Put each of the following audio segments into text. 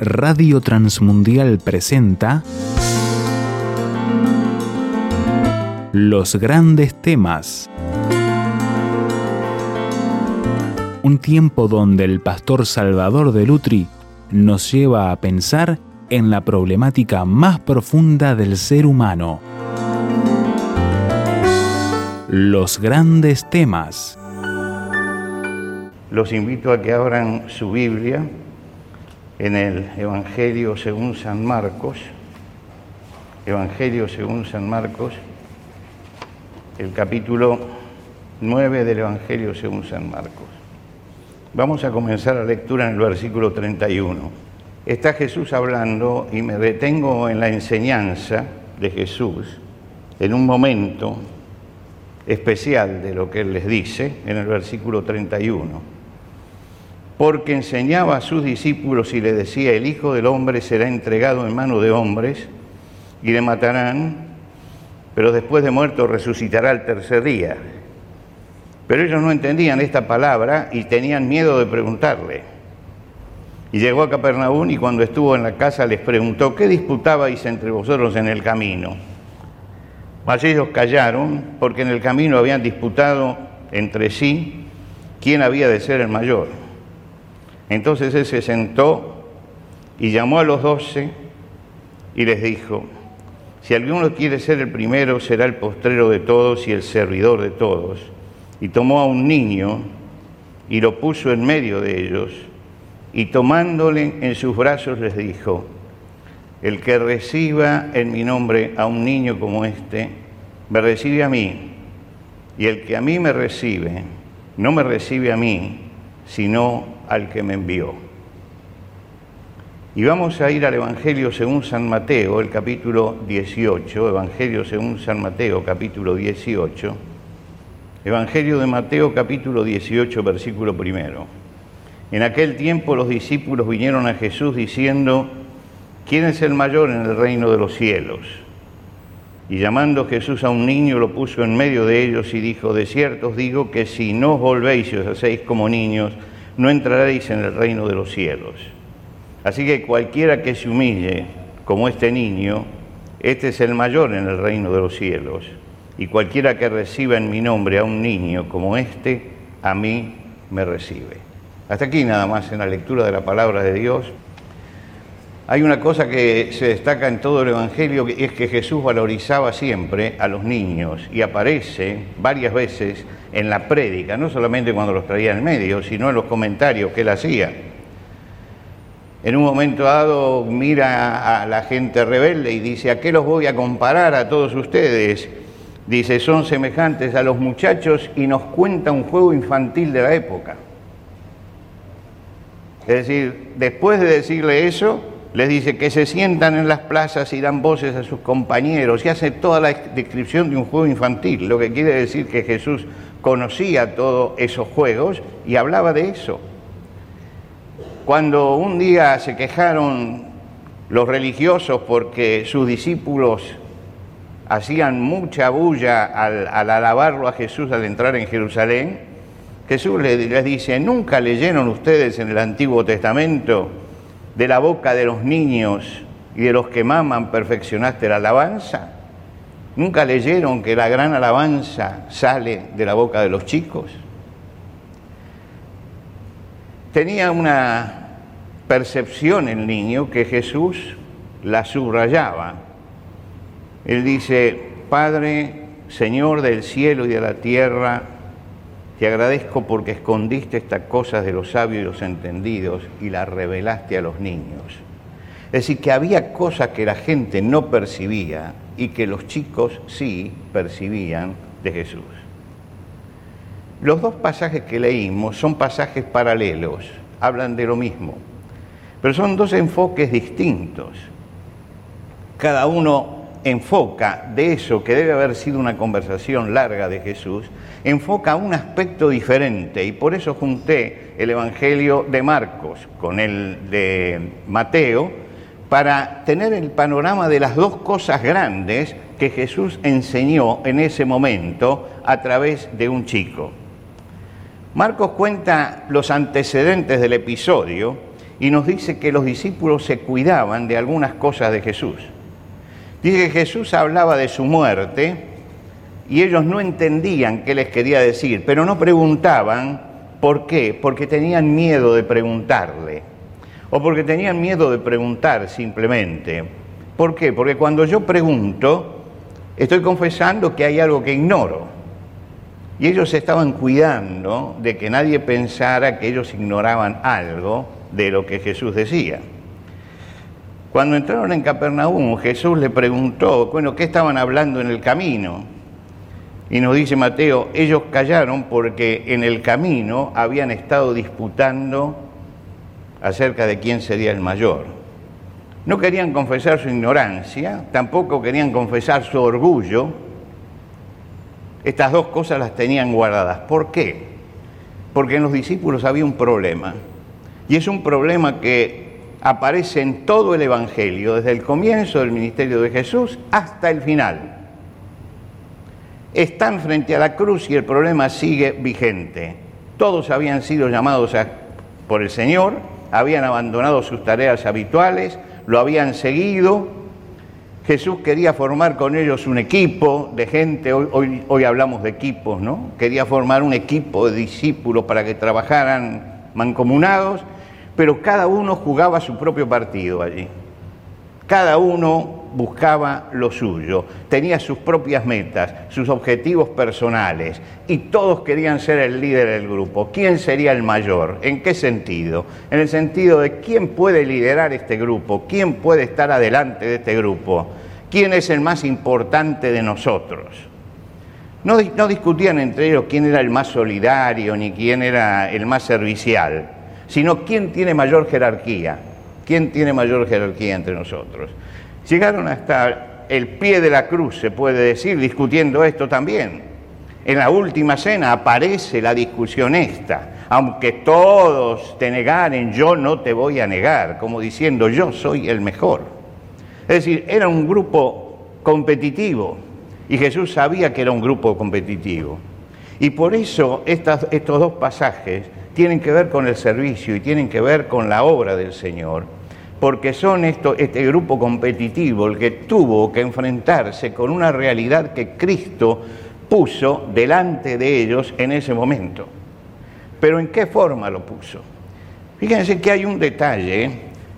Radio Transmundial presenta Los grandes temas. Un tiempo donde el pastor Salvador de Lutri nos lleva a pensar en la problemática más profunda del ser humano. Los grandes temas. Los invito a que abran su Biblia en el Evangelio según San Marcos, Evangelio según San Marcos, el capítulo 9 del Evangelio según San Marcos. Vamos a comenzar la lectura en el versículo 31. Está Jesús hablando y me detengo en la enseñanza de Jesús en un momento especial de lo que Él les dice en el versículo 31 porque enseñaba a sus discípulos y le decía, el Hijo del Hombre será entregado en manos de hombres y le matarán, pero después de muerto resucitará el tercer día. Pero ellos no entendían esta palabra y tenían miedo de preguntarle. Y llegó a Capernaum y cuando estuvo en la casa les preguntó, ¿qué disputabais entre vosotros en el camino? Mas ellos callaron porque en el camino habían disputado entre sí quién había de ser el mayor. Entonces él se sentó y llamó a los doce y les dijo, si alguno quiere ser el primero, será el postrero de todos y el servidor de todos. Y tomó a un niño y lo puso en medio de ellos, y tomándole en sus brazos les dijo, el que reciba en mi nombre a un niño como este, me recibe a mí, y el que a mí me recibe, no me recibe a mí, sino al que me envió. Y vamos a ir al Evangelio según San Mateo, el capítulo 18, Evangelio según San Mateo, capítulo 18, Evangelio de Mateo, capítulo 18, versículo primero. En aquel tiempo los discípulos vinieron a Jesús diciendo, ¿quién es el mayor en el reino de los cielos? Y llamando Jesús a un niño, lo puso en medio de ellos y dijo, de cierto os digo que si no os volvéis y os hacéis como niños, no entraréis en el reino de los cielos. Así que cualquiera que se humille como este niño, este es el mayor en el reino de los cielos. Y cualquiera que reciba en mi nombre a un niño como este, a mí me recibe. Hasta aquí nada más en la lectura de la palabra de Dios. Hay una cosa que se destaca en todo el Evangelio, y es que Jesús valorizaba siempre a los niños y aparece varias veces en la prédica, no solamente cuando los traía en medio, sino en los comentarios que él hacía. En un momento dado mira a la gente rebelde y dice, ¿a qué los voy a comparar a todos ustedes? Dice, son semejantes a los muchachos y nos cuenta un juego infantil de la época. Es decir, después de decirle eso, les dice que se sientan en las plazas y dan voces a sus compañeros y hace toda la descripción de un juego infantil, lo que quiere decir que Jesús conocía todos esos juegos y hablaba de eso. Cuando un día se quejaron los religiosos porque sus discípulos hacían mucha bulla al, alabarlo a Jesús al entrar en Jerusalén, Jesús les dice, ¿nunca leyeron ustedes en el Antiguo Testamento de la boca de los niños y de los que maman perfeccionaste la alabanza? ¿Nunca leyeron que la gran alabanza sale de la boca de los chicos? Tenía una percepción el niño que Jesús la subrayaba. Él dice, Padre, Señor del cielo y de la tierra, te agradezco porque escondiste estas cosas de los sabios y los entendidos y las revelaste a los niños. Es decir, que había cosas que la gente no percibía y que los chicos sí percibían de Jesús. Los dos pasajes que leímos son pasajes paralelos, hablan de lo mismo, pero son dos enfoques distintos. Cada uno enfoca de eso que debe haber sido una conversación larga de Jesús, enfoca un aspecto diferente y por eso junté el Evangelio de Marcos con el de Mateo, para tener el panorama de las dos cosas grandes que Jesús enseñó en ese momento a través de un chico. Marcos cuenta los antecedentes del episodio y nos dice que los discípulos se cuidaban de algunas cosas de Jesús. Dice que Jesús hablaba de su muerte y ellos no entendían qué les quería decir, pero no preguntaban por qué, porque tenían miedo de preguntarle o porque tenían miedo de preguntar simplemente. ¿Por qué? Porque cuando yo pregunto, estoy confesando que hay algo que ignoro. Y ellos estaban cuidando de que nadie pensara que ellos ignoraban algo de lo que Jesús decía. Cuando entraron en Capernaum, Jesús le preguntó, bueno, ¿qué estaban hablando en el camino? Y nos dice Mateo, ellos callaron porque en el camino habían estado disputando acerca de quién sería el mayor. No querían confesar su ignorancia, tampoco querían confesar su orgullo. Estas dos cosas las tenían guardadas. ¿Por qué? Porque en los discípulos había un problema. Y es un problema que aparece en todo el Evangelio, desde el comienzo del ministerio de Jesús hasta el final. Están frente a la cruz y el problema sigue vigente. Todos habían sido llamados por el Señor, habían abandonado sus tareas habituales, lo habían seguido. Jesús quería formar con ellos un equipo de gente, hoy, hoy, hablamos de equipos, ¿no? Quería formar un equipo de discípulos para que trabajaran mancomunados pero cada uno jugaba su propio partido allí. Cada uno buscaba lo suyo, tenía sus propias metas, sus objetivos personales y todos querían ser el líder del grupo. ¿Quién sería el mayor? ¿En qué sentido? En el sentido de quién puede liderar este grupo, quién puede estar adelante de este grupo, quién es el más importante de nosotros. No, discutían entre ellos quién era el más solidario ni quién era el más servicial sino quién tiene mayor jerarquía, quién tiene mayor jerarquía entre nosotros. Llegaron hasta el pie de la cruz, se puede decir, discutiendo esto también. En la última cena aparece la discusión esta, aunque todos te negaren, yo no te voy a negar, como diciendo yo soy el mejor. Es decir, era un grupo competitivo y Jesús sabía que era un grupo competitivo. Y por eso estos dos pasajes tienen que ver con el servicio y tienen que ver con la obra del Señor, porque son este grupo competitivo el que tuvo que enfrentarse con una realidad que Cristo puso delante de ellos en ese momento. Pero ¿en qué forma lo puso? Fíjense que hay un detalle,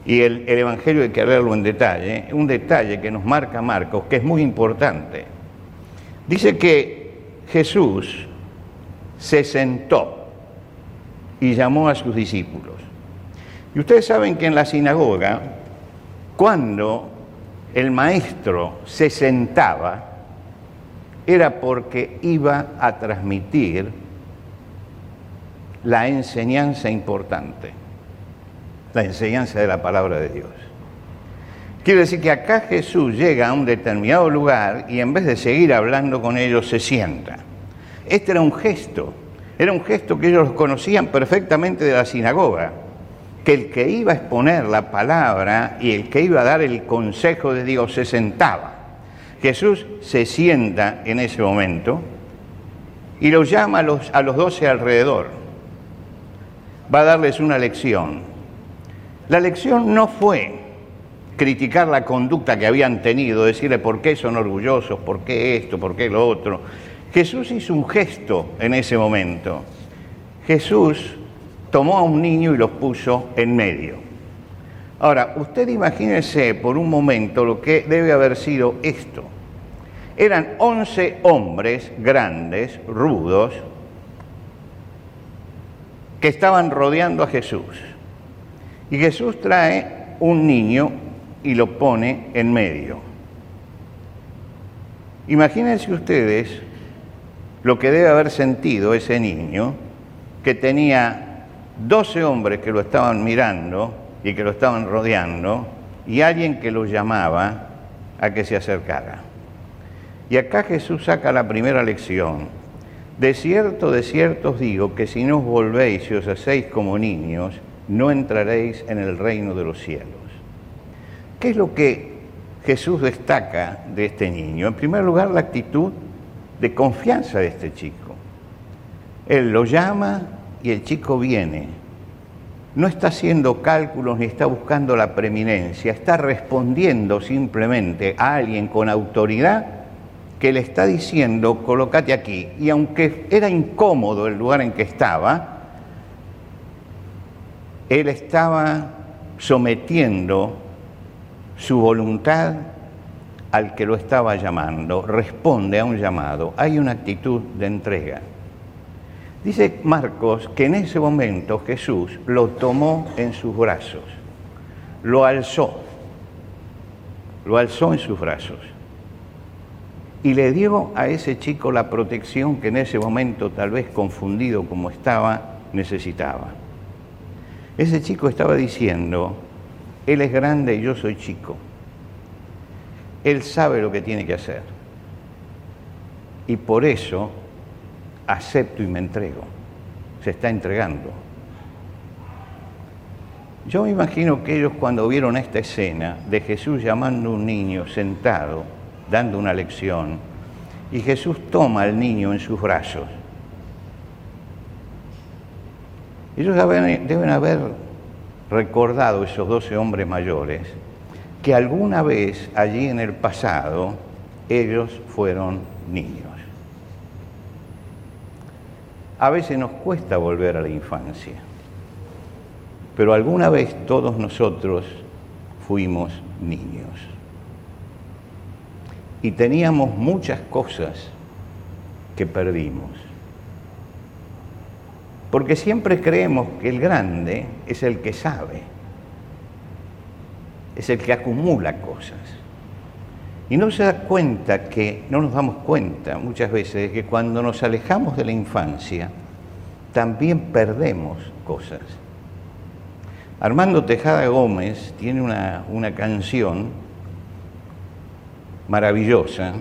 y el Evangelio hay que leerlo en detalle, un detalle que nos marca Marcos, que es muy importante. Dice que Jesús se sentó y llamó a sus discípulos. Y ustedes saben que en la sinagoga, cuando el maestro se sentaba, era porque iba a transmitir la enseñanza importante, la enseñanza de la palabra de Dios. Quiere decir que acá Jesús llega a un determinado lugar y en vez de seguir hablando con ellos se sienta. Este era un gesto era un gesto que ellos conocían perfectamente de la sinagoga, que el que iba a exponer la palabra y el que iba a dar el consejo de Dios se sentaba. Jesús se sienta en ese momento y los llama a los, a los doce alrededor. Va a darles una lección. La lección no fue criticar la conducta que habían tenido, decirle por qué son orgullosos, por qué esto, por qué lo otro. Jesús hizo un gesto en ese momento. Jesús tomó a un niño y lo puso en medio. Ahora, usted imagínese por un momento lo que debe haber sido esto. Eran once hombres grandes, rudos, que estaban rodeando a Jesús. Y Jesús trae un niño y lo pone en medio. Imagínense ustedes lo que debe haber sentido ese niño, que tenía 12 hombres que lo estaban mirando y que lo estaban rodeando, y alguien que lo llamaba a que se acercara. Y acá Jesús saca la primera lección. De cierto, de cierto os digo que si no os volvéis y os hacéis como niños, no entraréis en el reino de los cielos. ¿Qué es lo que Jesús destaca de este niño? En primer lugar, la actitud de confianza de este chico. Él lo llama y el chico viene. no está haciendo cálculos ni está buscando la preeminencia, está respondiendo simplemente a alguien con autoridad que le está diciendo, colócate aquí. Y aunque era incómodo el lugar en que estaba, él estaba sometiendo su voluntad al que lo estaba llamando, responde a un llamado, hay una actitud de entrega. Dice Marcos que en ese momento Jesús lo tomó en sus brazos, lo alzó, lo alzó en sus brazos y le dio a ese chico la protección que en ese momento, tal vez confundido como estaba, necesitaba. Ese chico estaba diciendo, Él es grande y yo soy chico. Él sabe lo que tiene que hacer. Y por eso acepto y me entrego. Se está entregando. Yo me imagino que ellos cuando vieron esta escena de Jesús llamando a un niño sentado, dando una lección, y Jesús toma al niño en sus brazos, ellos deben haber recordado, esos doce hombres mayores, que alguna vez allí en el pasado ellos fueron niños. A veces nos cuesta volver a la infancia, pero alguna vez todos nosotros fuimos niños. Y teníamos muchas cosas que perdimos. Porque siempre creemos que el grande es el que sabe, es el que acumula cosas. Y no se da cuenta que, no nos damos cuenta muchas veces de que cuando nos alejamos de la infancia, también perdemos cosas. Armando Tejada Gómez tiene una, una canción maravillosa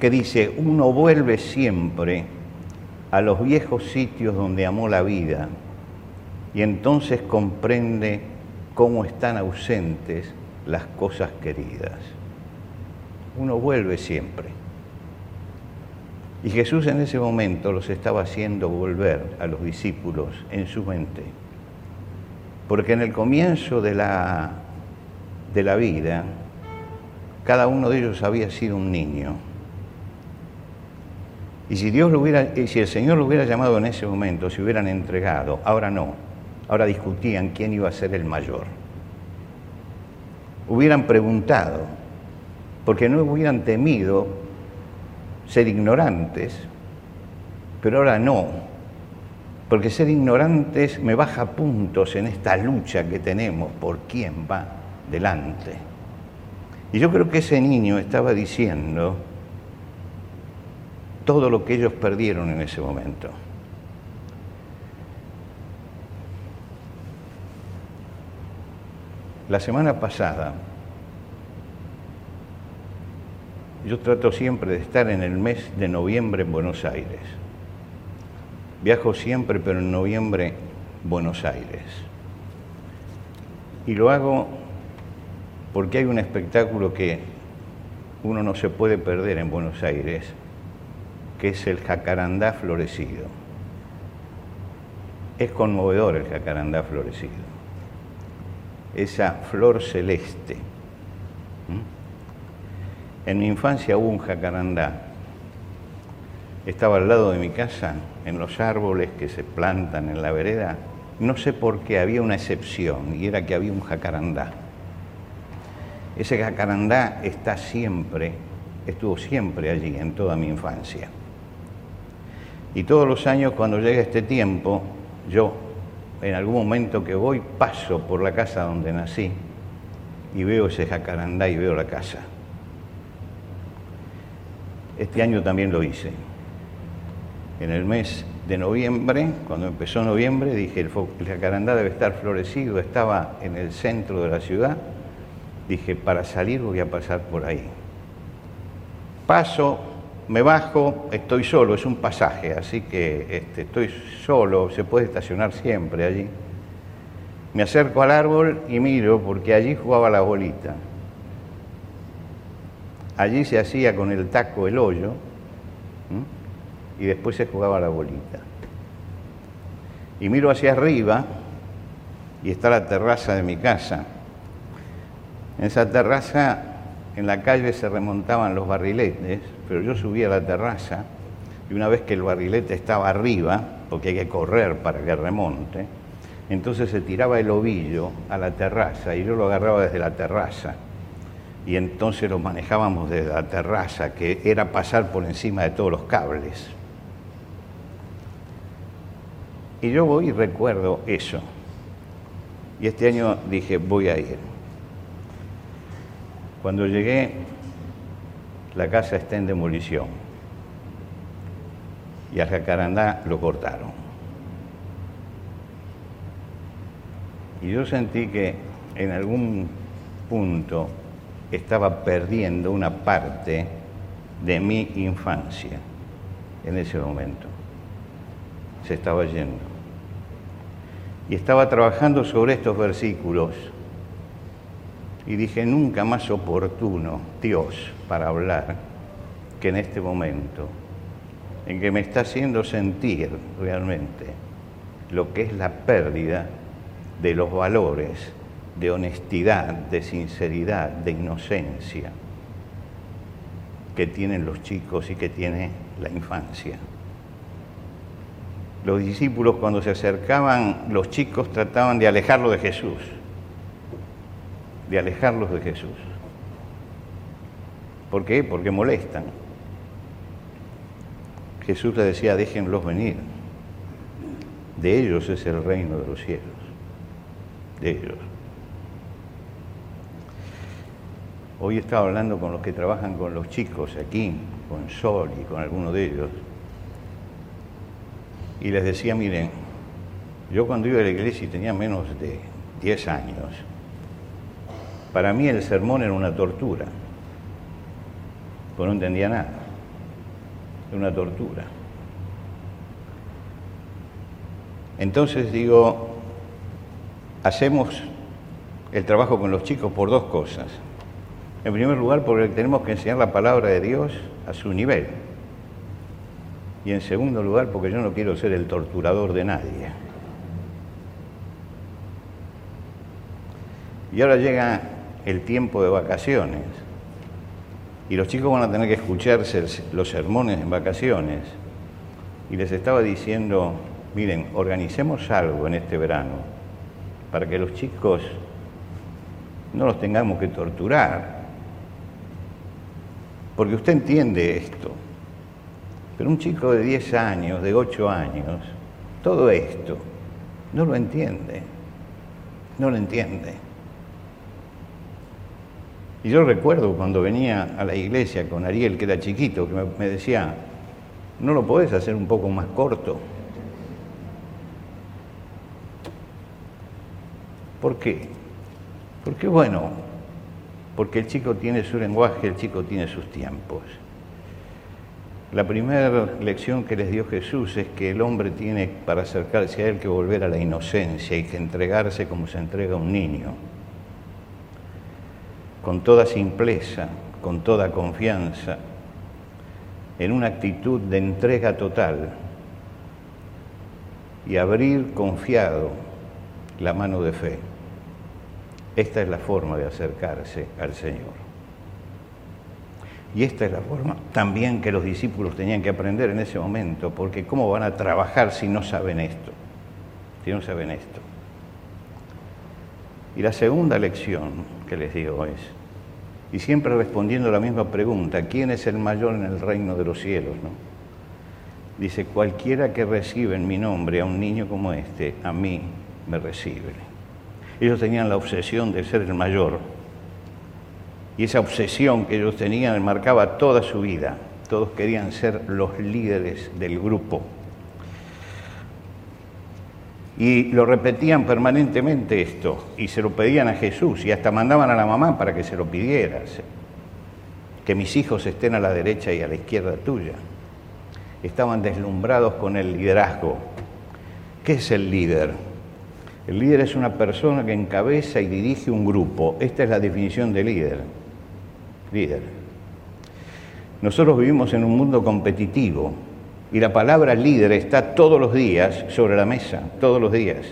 que dice, uno vuelve siempre a los viejos sitios donde amó la vida y entonces comprende cómo están ausentes las cosas queridas uno vuelve siempre. Y Jesús en ese momento los estaba haciendo volver a los discípulos en su mente. Porque en el comienzo de la, de la vida, cada uno de ellos había sido un niño. Y si, Dios lo hubiera, y si el Señor lo hubiera llamado en ese momento, se hubieran entregado, ahora no. Ahora discutían quién iba a ser el mayor. Hubieran preguntado, porque no hubieran temido ser ignorantes, pero ahora no, porque ser ignorantes me baja puntos en esta lucha que tenemos por quién va delante. Y yo creo que ese niño estaba diciendo todo lo que ellos perdieron en ese momento. La semana pasada Yo trato siempre de estar en el mes de noviembre en Buenos Aires. Viajo siempre, pero en noviembre Buenos Aires. Y lo hago porque hay un espectáculo que uno no se puede perder en Buenos Aires, que es el jacarandá florecido. Es conmovedor el jacarandá florecido. Esa flor celeste. En mi infancia hubo un jacarandá. Estaba al lado de mi casa, en los árboles que se plantan en la vereda. No sé por qué había una excepción y era que había un jacarandá. Ese jacarandá está siempre, estuvo siempre allí en toda mi infancia. Y todos los años cuando llega este tiempo, yo en algún momento que voy paso por la casa donde nací y veo ese jacarandá y veo la casa. Este año también lo hice. En el mes de noviembre, cuando empezó noviembre, dije, el, jacarandá debe estar florecido, estaba en el centro de la ciudad. Dije, para salir voy a pasar por ahí. Paso, me bajo, estoy solo, es un pasaje, así que este, estoy solo, se puede estacionar siempre allí. Me acerco al árbol y miro porque allí jugaba la bolita. Allí se hacía con el taco el hoyo y después se jugaba la bolita. Y miro hacia arriba y está la terraza de mi casa. En esa terraza, en la calle se remontaban los barriletes, pero yo subía a la terraza y una vez que el barrilete estaba arriba, porque hay que correr para que remonte, entonces se tiraba el ovillo a la terraza y yo lo agarraba desde la terraza. Y entonces lo manejábamos desde la terraza, que era pasar por encima de todos los cables. Y yo voy y recuerdo eso. Y este año dije, voy a ir. Cuando llegué, la casa está en demolición. Y al jacarandá lo cortaron. Y yo sentí que en algún punto estaba perdiendo una parte de mi infancia en ese momento. Se estaba yendo. Y estaba trabajando sobre estos versículos y dije, nunca más oportuno, Dios, para hablar que en este momento, en que me está haciendo sentir realmente lo que es la pérdida de los valores de honestidad, de sinceridad, de inocencia que tienen los chicos y que tiene la infancia. Los discípulos cuando se acercaban, los chicos trataban de alejarlo de Jesús, de alejarlos de Jesús. ¿Por qué? Porque molestan. Jesús les decía, déjenlos venir. De ellos es el reino de los cielos. De ellos. Hoy estaba hablando con los que trabajan con los chicos aquí, con Sol y con alguno de ellos, y les decía, miren, yo cuando iba a la iglesia y tenía menos de 10 años, para mí el sermón era una tortura, pues no entendía nada, era una tortura. Entonces digo, hacemos el trabajo con los chicos por dos cosas. En primer lugar, porque tenemos que enseñar la palabra de Dios a su nivel. Y en segundo lugar, porque yo no quiero ser el torturador de nadie. Y ahora llega el tiempo de vacaciones. Y los chicos van a tener que escucharse los sermones en vacaciones. Y les estaba diciendo, miren, organicemos algo en este verano para que los chicos no los tengamos que torturar, porque usted entiende esto. Pero un chico de 10 años, de 8 años, todo esto no lo entiende. No lo entiende. Y yo recuerdo cuando venía a la iglesia con Ariel, que era chiquito, que me, decía, ¿no lo podés hacer un poco más corto? ¿Por qué? Porque bueno, porque el chico tiene su lenguaje, el chico tiene sus tiempos. La primera lección que les dio Jesús es que el hombre tiene para acercarse a él que volver a la inocencia y que entregarse como se entrega un niño, con toda simpleza, con toda confianza, en una actitud de entrega total y abrir confiado la mano de fe. Esta es la forma de acercarse al Señor. Y esta es la forma también que los discípulos tenían que aprender en ese momento, porque ¿cómo van a trabajar si no saben esto? Si no saben esto. Y la segunda lección que les digo es, y siempre respondiendo la misma pregunta, ¿quién es el mayor en el reino de los cielos? No? Dice, cualquiera que recibe en mi nombre a un niño como este, a mí me recibe. Ellos tenían la obsesión de ser el mayor. Y esa obsesión que ellos tenían marcaba toda su vida. Todos querían ser los líderes del grupo. Y lo repetían permanentemente esto, y se lo pedían a Jesús, y hasta mandaban a la mamá para que se lo pidiera. Que mis hijos estén a la derecha y a la izquierda tuya. Estaban deslumbrados con el liderazgo. ¿Qué es el líder? El líder es una persona que encabeza y dirige un grupo. Esta es la definición de líder. Líder. Nosotros vivimos en un mundo competitivo y la palabra líder está todos los días sobre la mesa, todos los días.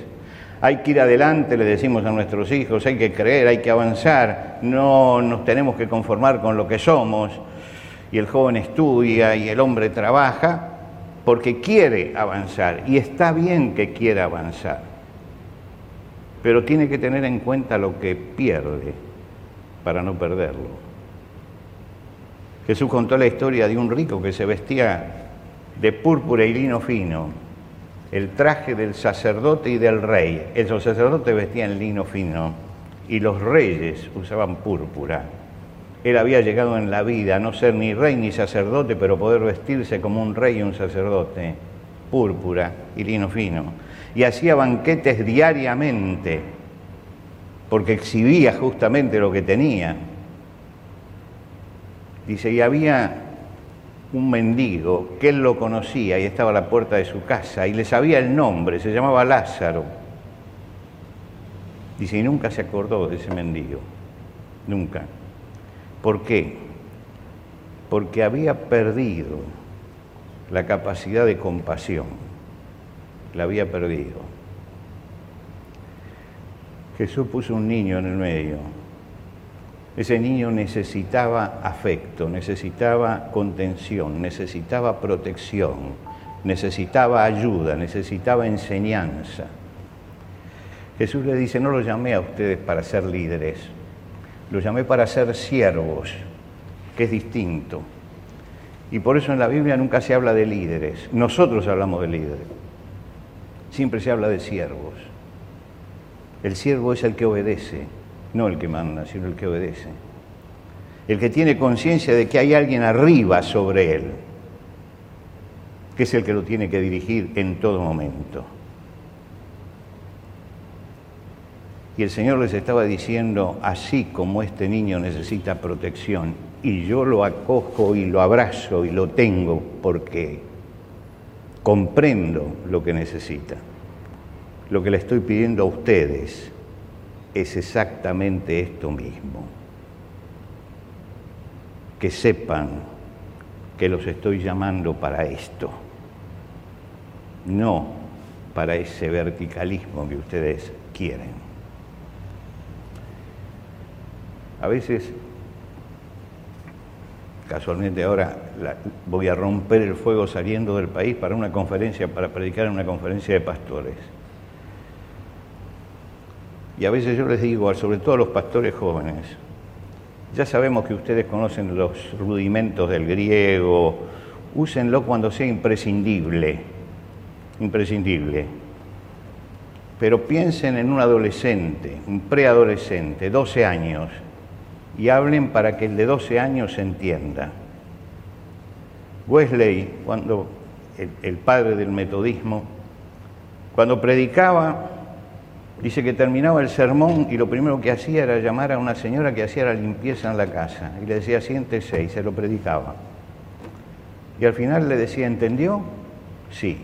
Hay que ir adelante, le decimos a nuestros hijos, hay que creer, hay que avanzar, no nos tenemos que conformar con lo que somos. Y el joven estudia y el hombre trabaja porque quiere avanzar y está bien que quiera avanzar, pero tiene que tener en cuenta lo que pierde para no perderlo. Jesús contó la historia de un rico que se vestía de púrpura y lino fino el traje del sacerdote y del rey. Esos sacerdotes vestían lino fino y los reyes usaban púrpura. Él había llegado en la vida a no ser ni rey ni sacerdote, pero poder vestirse como un rey y un sacerdote, púrpura y lino fino. Y hacía banquetes diariamente, porque exhibía justamente lo que tenía. Dice, y había un mendigo que él lo conocía y estaba a la puerta de su casa y le sabía el nombre, se llamaba Lázaro. Dice, y nunca se acordó de ese mendigo, nunca. ¿Por qué? Porque había perdido la capacidad de compasión, la había perdido. Jesús puso un niño en el medio ese niño necesitaba afecto, necesitaba contención, necesitaba protección, necesitaba ayuda, necesitaba enseñanza. Jesús le dice, no lo llamé a ustedes para ser líderes, lo llamé para ser siervos, que es distinto. Y por eso en la Biblia nunca se habla de líderes, nosotros hablamos de líderes, siempre se habla de siervos. El siervo es el que obedece, no el que manda, sino el que obedece. El que tiene conciencia de que hay alguien arriba sobre él, que es el que lo tiene que dirigir en todo momento. Y el Señor les estaba diciendo, así como este niño necesita protección, y yo lo acojo y lo abrazo y lo tengo porque comprendo lo que necesita, lo que le estoy pidiendo a ustedes es exactamente esto mismo. Que sepan que los estoy llamando para esto, no para ese verticalismo que ustedes quieren. A veces, casualmente ahora voy a romper el fuego saliendo del país para una conferencia, para predicar en una conferencia de pastores. Y a veces yo les digo, sobre todo a los pastores jóvenes, ya sabemos que ustedes conocen los rudimentos del griego, úsenlo cuando sea imprescindible, imprescindible. Pero piensen en un adolescente, un preadolescente, 12 años, y hablen para que el de 12 años entienda. Wesley, cuando el padre del metodismo, cuando predicaba, Dice que terminaba el sermón y lo primero que hacía era llamar a una señora que hacía la limpieza en la casa y le decía siéntese y se lo predicaba. Y al final le decía, ¿entendió? Sí.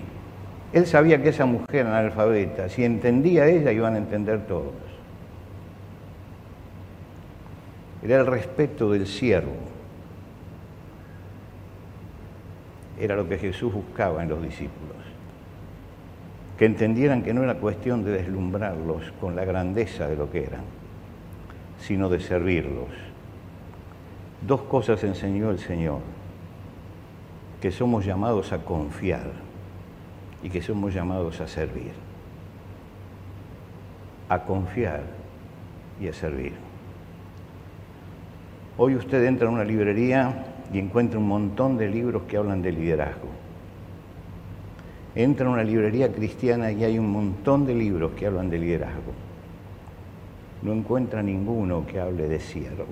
Él sabía que esa mujer analfabeta, si entendía ella, iban a entender todos. Era el respeto del siervo. Era lo que Jesús buscaba en los discípulos que entendieran que no era cuestión de deslumbrarlos con la grandeza de lo que eran, sino de servirlos. Dos cosas enseñó el Señor, que somos llamados a confiar y que somos llamados a servir. A confiar y a servir. Hoy usted entra a una librería y encuentra un montón de libros que hablan de liderazgo entra a una librería cristiana y hay un montón de libros que hablan de liderazgo. No encuentra ninguno que hable de siervos.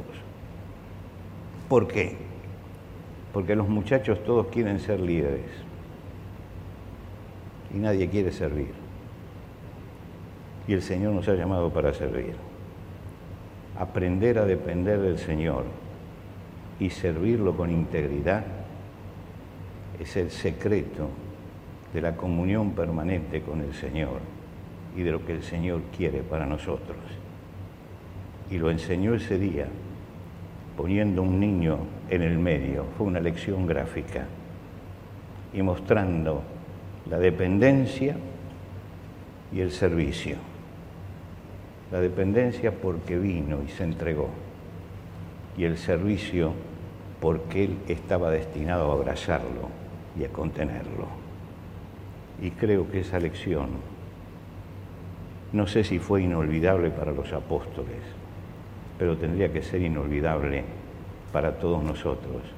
¿Por qué? Porque los muchachos todos quieren ser líderes y nadie quiere servir. Y el Señor nos ha llamado para servir. Aprender a depender del Señor y servirlo con integridad es el secreto de la comunión permanente con el Señor y de lo que el Señor quiere para nosotros. Y lo enseñó ese día poniendo un niño en el medio. Fue una lección gráfica y mostrando la dependencia y el servicio. La dependencia porque vino y se entregó. Y el servicio porque Él estaba destinado a abrazarlo y a contenerlo. Y creo que esa lección, no sé si fue inolvidable para los apóstoles, pero tendría que ser inolvidable para todos nosotros.